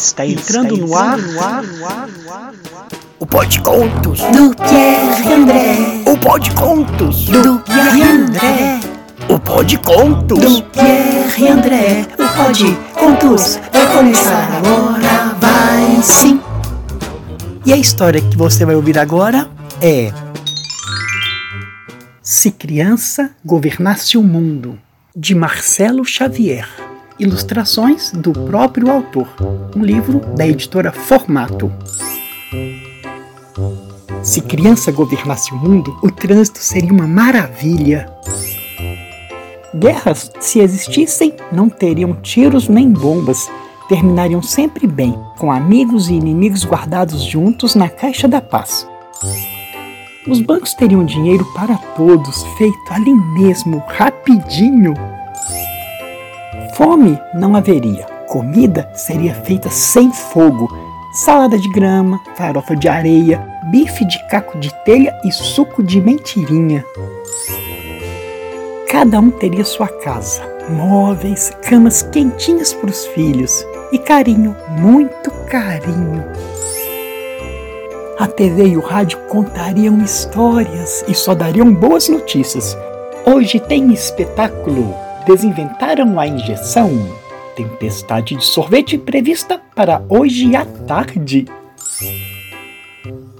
Está entrando no ar, no ar, no ar, no ar. O Pode Contos do Pierre André. O Pode Contos do Pierre André. O Pode Contos do Pierre André. O Pode Contos vai começar agora, vai sim. E a história que você vai ouvir agora é Se Criança Governasse o Mundo, de Marcelo Xavier. Ilustrações do próprio autor. Um livro da editora Formato. Se criança governasse o mundo, o trânsito seria uma maravilha. Guerras, se existissem, não teriam tiros nem bombas. Terminariam sempre bem, com amigos e inimigos guardados juntos na caixa da paz. Os bancos teriam dinheiro para todos, feito ali mesmo, rapidinho. Fome não haveria. Comida seria feita sem fogo. Salada de grama, farofa de areia, bife de caco de telha e suco de mentirinha. Cada um teria sua casa, móveis, camas quentinhas para os filhos e carinho, muito carinho. A TV e o rádio contariam histórias e só dariam boas notícias. Hoje tem espetáculo desinventaram a injeção. Tempestade de sorvete prevista para hoje à tarde.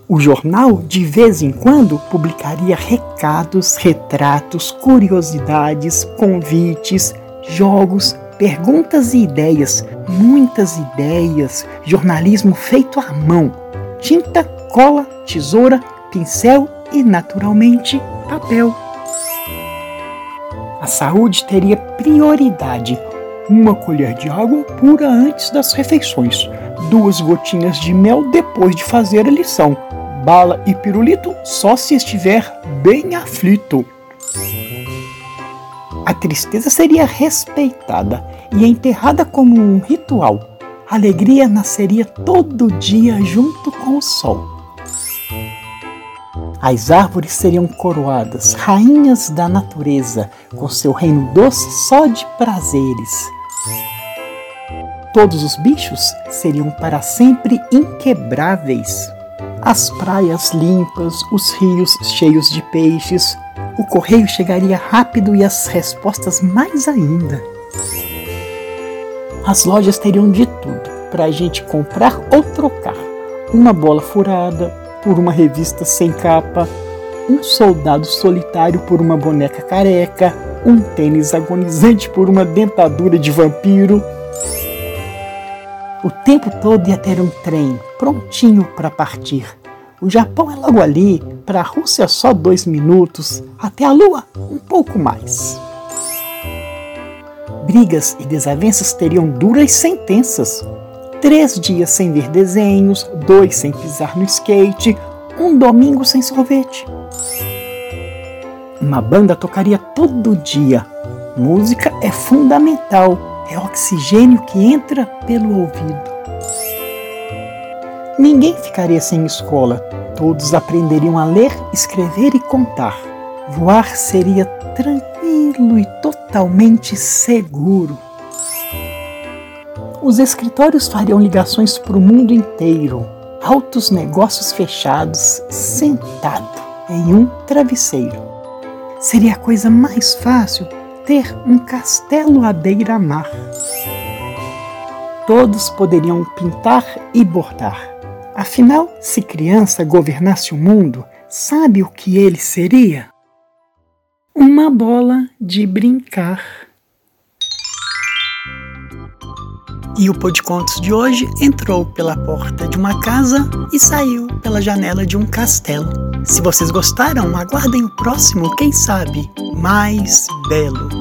O jornal, de vez em quando, publicaria recados, retratos, curiosidades, convites, jogos, perguntas e ideias, muitas ideias, jornalismo feito à mão, tinta, cola, tesoura, pincel e, naturalmente, papel. A saúde teria prioridade. Uma colher de água pura antes das refeições, duas gotinhas de mel depois de fazer a lição, bala e pirulito só se estiver bem aflito. A tristeza seria respeitada e enterrada como um ritual. A alegria nasceria todo dia junto com o sol. As árvores seriam coroadas, rainhas da natureza, com seu reino doce só de prazeres. Todos os bichos seriam para sempre inquebráveis. As praias limpas, os rios cheios de peixes, o correio chegaria rápido e as respostas mais ainda. As lojas teriam de tudo para a gente comprar ou trocar: uma bola furada, por uma revista sem capa, um soldado solitário por uma boneca careca, um tênis agonizante por uma dentadura de vampiro. O tempo todo ia ter um trem prontinho para partir. O Japão é logo ali, para a Rússia só dois minutos, até a Lua um pouco mais. Brigas e desavenças teriam duras sentenças três dias sem ver desenhos, dois sem pisar no skate, um domingo sem sorvete. Uma banda tocaria todo dia. Música é fundamental, é oxigênio que entra pelo ouvido. Ninguém ficaria sem escola, todos aprenderiam a ler, escrever e contar. Voar seria tranquilo e totalmente seguro. Os escritórios fariam ligações para o mundo inteiro. Altos negócios fechados, sentado em um travesseiro. Seria a coisa mais fácil ter um castelo à beira-mar. Todos poderiam pintar e bordar. Afinal, se criança governasse o mundo, sabe o que ele seria? Uma bola de brincar. E o Contos de hoje entrou pela porta de uma casa e saiu pela janela de um castelo. Se vocês gostaram, aguardem o próximo, quem sabe, mais belo.